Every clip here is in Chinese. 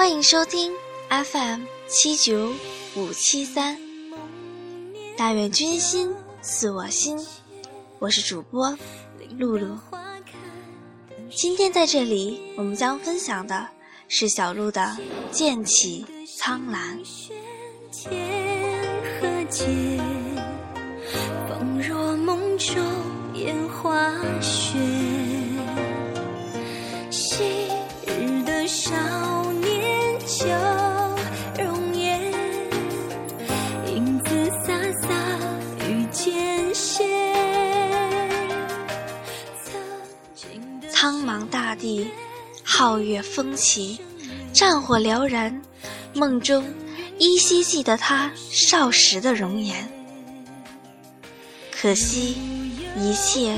欢迎收听 FM 七九五七三。但愿君心似我心，我是主播露露。今天在这里，我们将分享的是小鹿的《剑起苍兰》。风若梦中烟花雪。苍茫大地，皓月风起，战火燎然。梦中依稀记得他少时的容颜，可惜一切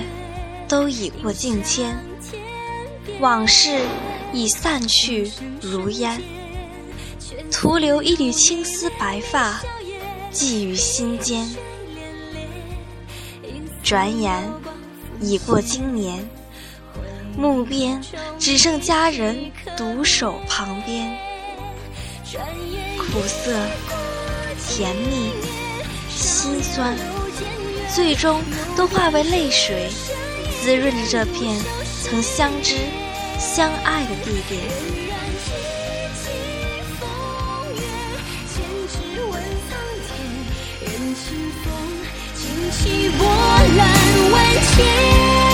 都已过境迁，往事已散去如烟，徒留一缕青丝白发寄于心间。转眼已过今年。墓边只剩家人独守旁边，苦涩、甜蜜、心酸，最终都化为泪水，滋润着这片曾相知、相爱的地点。清风，掀起波澜万千。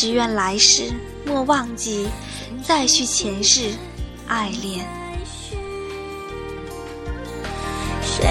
只愿来世莫忘记，再续前世爱恋。谁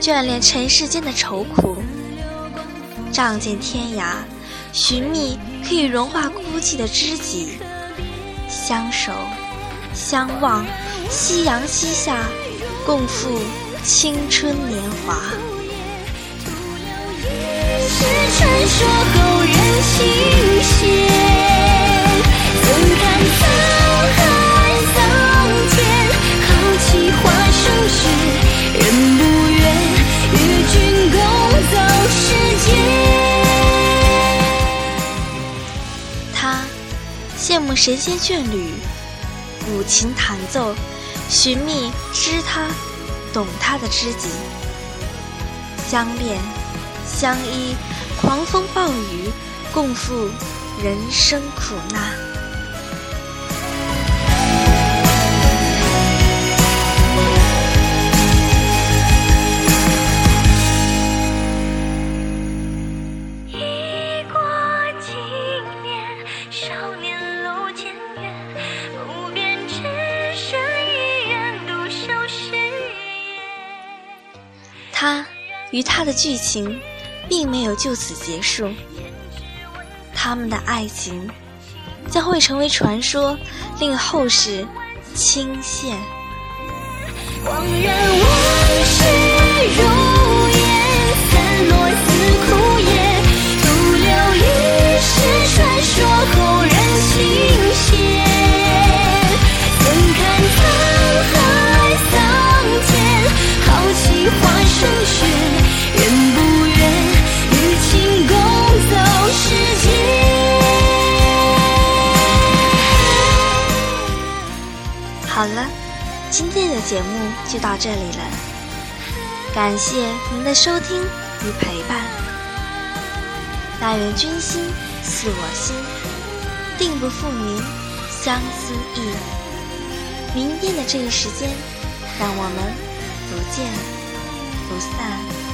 眷恋尘世间的愁苦，仗剑天涯，寻觅可以融化孤寂的知己，相守相望，夕阳西下，共赴青春年华。神仙眷侣，古琴弹奏，寻觅知他、懂他的知己，相恋相依，狂风暴雨，共赴人生苦难。与他的剧情，并没有就此结束。他们的爱情将会成为传说，令后世倾羡。好了，今天的节目就到这里了，感谢您的收听与陪伴。但愿君心似我心，定不负您相思意。明天的这一时间，让我们不见。不散。